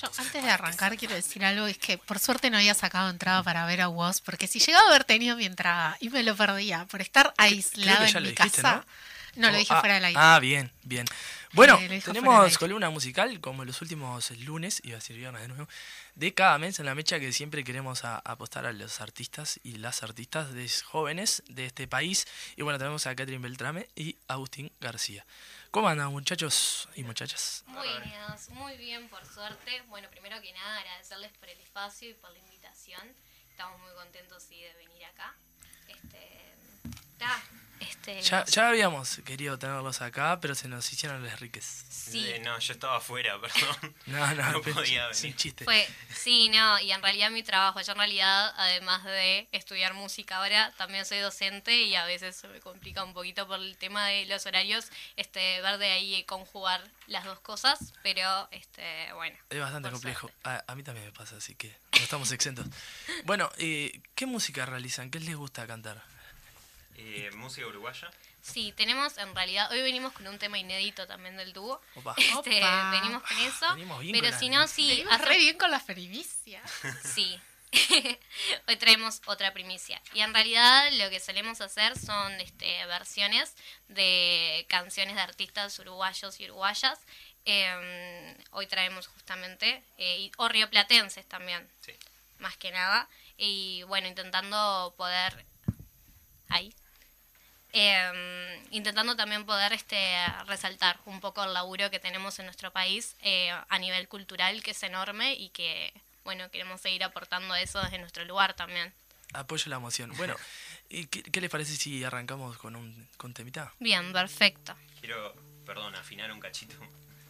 Yo, antes de arrancar, quiero decir algo: es que por suerte no había sacado entrada para ver a Woz, porque si llegaba a haber tenido mi entrada y me lo perdía por estar aislado en mi casa. No, lo dije oh, ah, fuera del aire. Ah, bien, bien. Bueno, eh, tenemos columna musical, como los últimos lunes, iba a decir viernes de nuevo, de cada mes en la mecha que siempre queremos a, apostar a los artistas y las artistas de jóvenes de este país. Y bueno, tenemos a Catherine Beltrame y Agustín García. ¿Cómo andan muchachos y muchachas? Muy bien, muy bien, por suerte. Bueno, primero que nada agradecerles por el espacio y por la invitación. Estamos muy contentos sí, de venir acá. Este, este, ya, ya habíamos querido tenerlos acá, pero se nos hicieron los riques. Sí. Eh, no, yo estaba afuera, perdón. no, no, no podía venir. Sin chiste. Fue, sí, no, y en realidad mi trabajo, yo en realidad, además de estudiar música ahora, también soy docente y a veces se me complica un poquito por el tema de los horarios, este, ver de ahí conjugar las dos cosas, pero este, bueno. Es bastante complejo. A, a, mí también me pasa, así que no estamos exentos. bueno, eh, ¿qué música realizan? ¿Qué les gusta cantar? Eh, música uruguaya. Sí, tenemos en realidad, hoy venimos con un tema inédito también del dúo. Opa. Este, Opa. Venimos con eso. Venimos bien pero si no, sí. Hace... re bien con la primicia. Sí. hoy traemos otra primicia. Y en realidad lo que solemos hacer son este, versiones de canciones de artistas uruguayos y uruguayas. Em, hoy traemos justamente, eh, y, o rioplatenses también, sí. más que nada. Y bueno, intentando poder... Ahí eh, intentando también poder este, resaltar un poco el laburo que tenemos en nuestro país eh, a nivel cultural, que es enorme y que, bueno, queremos seguir aportando eso desde nuestro lugar también. Apoyo la moción. Bueno, ¿qué, qué les parece si arrancamos con un con temita? Bien, perfecto. Quiero, perdón, afinar un cachito.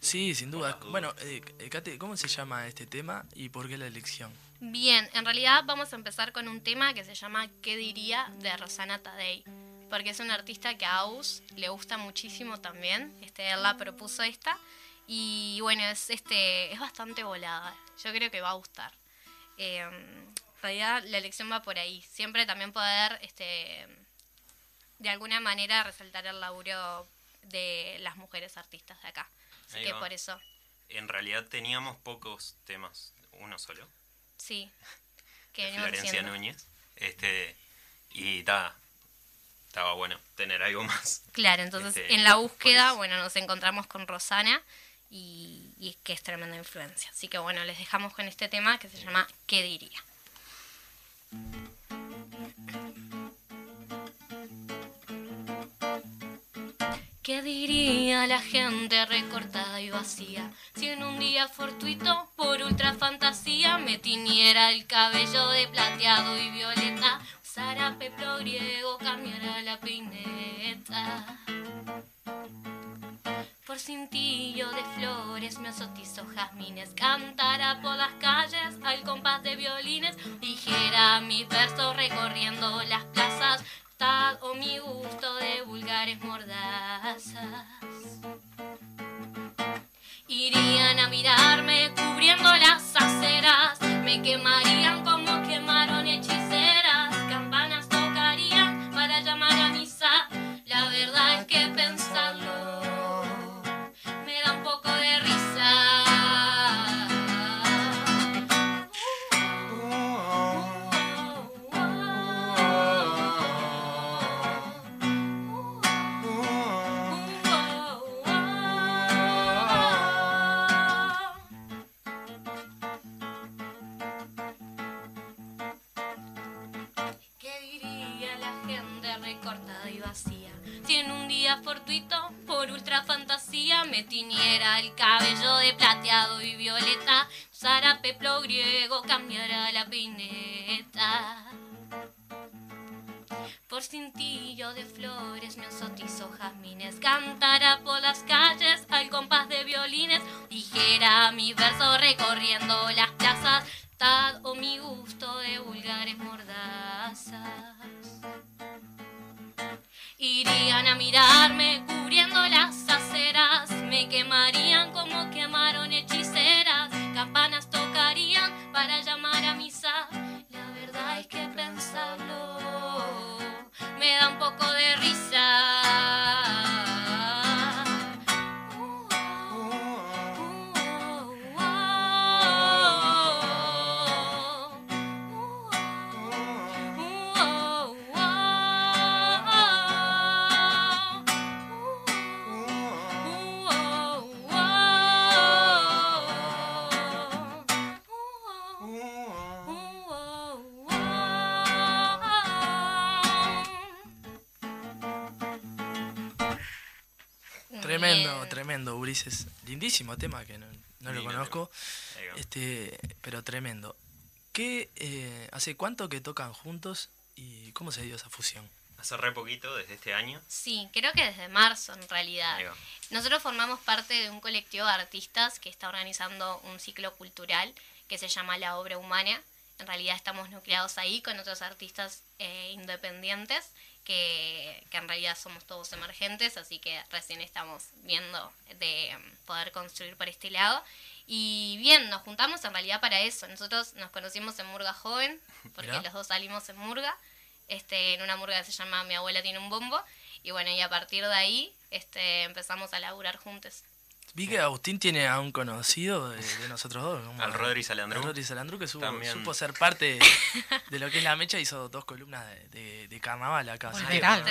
Sí, sin duda. Bueno, eh, eh, Kate, ¿cómo se llama este tema y por qué la elección? Bien, en realidad vamos a empezar con un tema que se llama ¿Qué diría de Rosana Tadei? porque es una artista que a Aus le gusta muchísimo también. Este, él la propuso esta. Y bueno, es, este, es bastante volada. Yo creo que va a gustar. Eh, en realidad la elección va por ahí. Siempre también poder este, de alguna manera resaltar el laburo de las mujeres artistas de acá. Así que por eso. En realidad teníamos pocos temas, uno solo. Sí. Que Florencia. Núñez. Este, y ta, estaba bueno tener algo más. Claro, entonces este, en la búsqueda, bueno, nos encontramos con Rosana y, y, que es tremenda influencia. Así que bueno, les dejamos con este tema que se llama ¿Qué diría? ¿Qué diría la gente recortada y vacía si en un día fortuito por ultra fantasía me tiniera el cabello de plateado y violeta? zarape progriego cambiará la peineta. Por cintillo de flores me azotizo jazmines, cantará por las calles al compás de violines, dijera mis versos recorriendo las plazas, tal o mi gusto de vulgares mordazas. Irían a mirarme cubriendo las aceras, me quemarían con ultra fantasía me tiñera el cabello de plateado y violeta, usara peplo griego, cambiara la pineta. Por cintillo de flores me azotizó jazmines, cantara por las calles al compás de violines, dijera mis versos recorriendo las plazas, tad o mi gusto de vulgares mordazas. Irían a mirarme quemarían como quemaron hechiceras, campanas tocarían para llamar a misa. La verdad es que pensarlo me da un poco de risa. Tremendo, tremendo, Ulises. Lindísimo tema que no, lo conozco. Este, pero tremendo. ¿Qué, eh, ¿Hace cuánto que tocan juntos y cómo se dio esa fusión? Hace re poquito, desde este año. Sí, creo que desde marzo en realidad. Nosotros formamos parte de un colectivo de artistas que está organizando un ciclo cultural que se llama La Obra Humana. En realidad estamos nucleados ahí con otros artistas eh, independientes que, que, en realidad somos todos emergentes, así que recién estamos viendo de mm, poder construir por este lado. Y bien, nos juntamos en realidad para eso. Nosotros nos conocimos en Murga Joven, porque los dos salimos en Murga este, en una murga que se llama Mi abuela tiene un bombo. Y bueno, y a partir de ahí este, empezamos a laburar juntos. Vi que Agustín tiene a un conocido de, nosotros dos. Al Rodri Salandru. Rodri Salandru, que supo, ser parte de, lo que es la mecha, hizo dos columnas de, de carnaval acá. Volverá,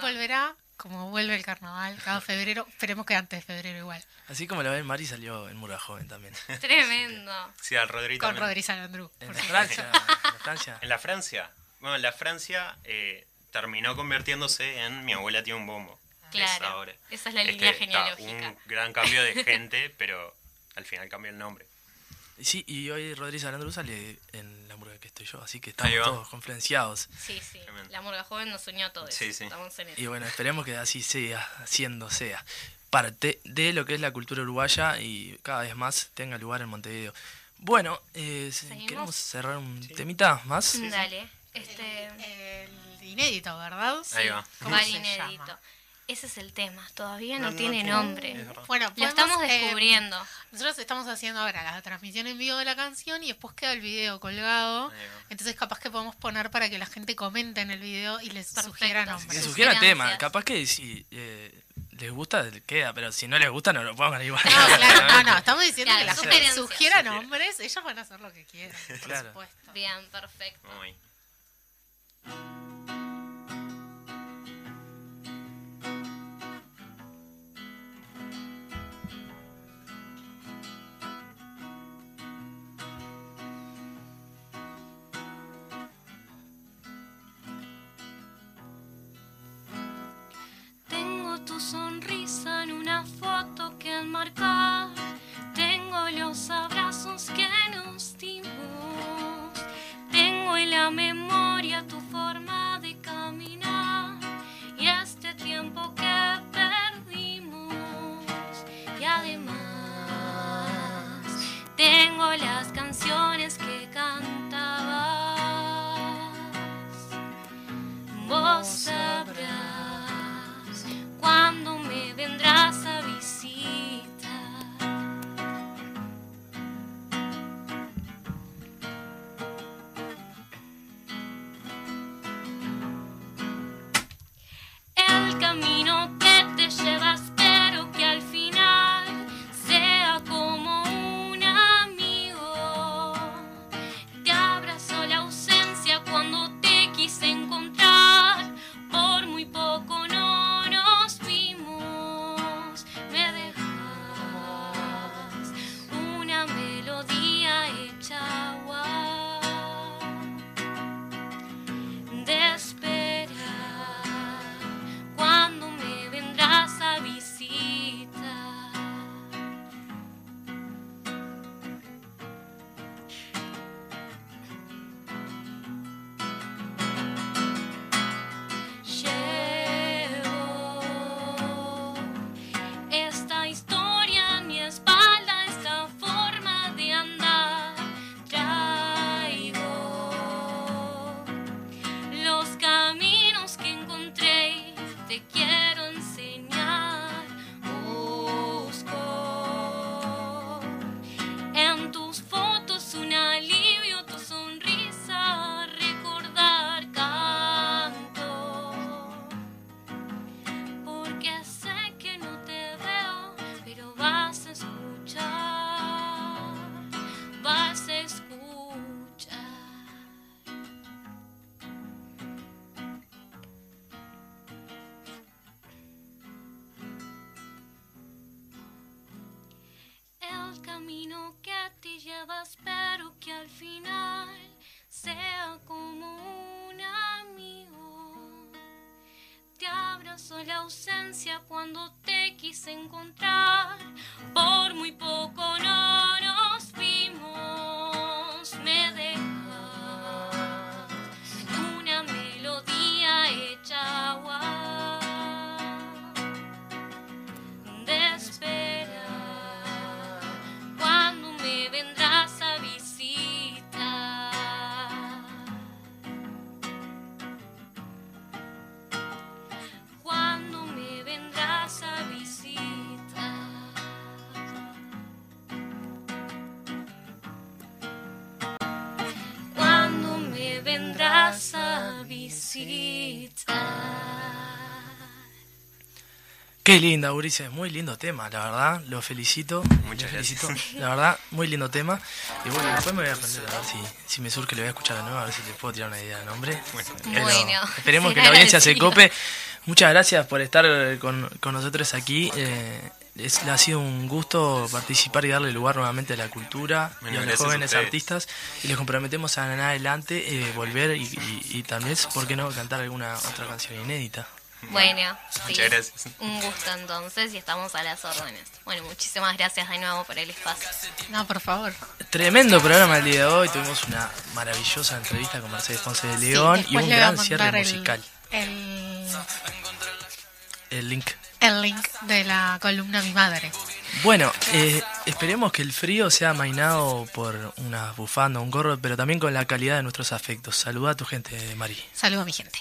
Volverá como vuelve el carnaval cada febrero. Esperemos que antes de febrero igual. Así como lo ven, Mari salió en Murga Joven también. Tremendo. Sí, al Rodri Con Rodri Salandru. En Francia, en Francia. En la Francia. Bueno, la Francia eh, terminó convirtiéndose en Mi abuela tiene un bombo. Claro, esa es la línea este, genealógica. un gran cambio de gente, pero al final cambió el nombre. Sí, y hoy Rodríguez Alandru sale en la murga que estoy yo, así que estamos todos confluenciados. Sí, sí, la murga joven nos unió a todos. Sí, sí. Estamos en eso. Y bueno, esperemos que así sea, siendo sea parte de lo que es la cultura uruguaya y cada vez más tenga lugar en Montevideo. Bueno, eh, queremos cerrar un temita más. Dale. Este... El, inédito, ¿verdad? Ahí va. ¿Cómo inédito? Ese es el tema, todavía no, tiene nombre. Bueno, lo estamos eh, descubriendo. nosotros estamos haciendo ahora la transmisión en vivo de la canción y después queda el video colgado. Entonces capaz que podemos poner para que la gente comente en el video y les sugiera nombres. Les sugiera tema, capaz que si eh, les gusta, queda, pero si no les gusta no lo pongan igual. No, claro, no, no, estamos diciendo que la gente sugiera nombres, ellos van a hacer lo que quieran, por supuesto. Bien, perfecto. Tengo la memoria tu forma de caminar y este tiempo que perdimos. Y además tengo las canciones que cantabas. Vos espero que al final sea como un amigo. Te abrazó la ausencia cuando te quise encontrar, por muy poco no nos vimos. Me dejó Qué linda, Ulises, muy lindo tema, la verdad, lo felicito. Muchas lo felicito. gracias. La verdad, muy lindo tema. Y bueno, después me voy a aprender a ver si, si me surge, le voy a escuchar de nuevo, a ver si le puedo tirar una idea de nombre. Pero Bueno, esperemos que la audiencia se cope. Muchas gracias por estar con, con nosotros aquí. Eh, es- ha sido un gusto participar y darle lugar nuevamente a la cultura Bueno, y a los a jóvenes ustedes. artistas. Y les comprometemos a en adelante eh, volver y, y, y también, ¿por qué no?, cantar alguna otra canción inédita. Bueno, sí. Muchas gracias. Un gusto entonces y estamos a las órdenes. Bueno, muchísimas gracias de nuevo por el espacio. No, por favor. Tremendo programa el día de hoy. Tuvimos una maravillosa entrevista con Mercedes Ponce de León Sí, y un a gran cierre el- musical. El, El link. El link de la columna Mi Madre. Bueno, eh, esperemos que el frío sea amainado por una bufanda, un gorro, pero también con la calidad de nuestros afectos. Saluda a tu gente, Mari. Saludo a mi gente.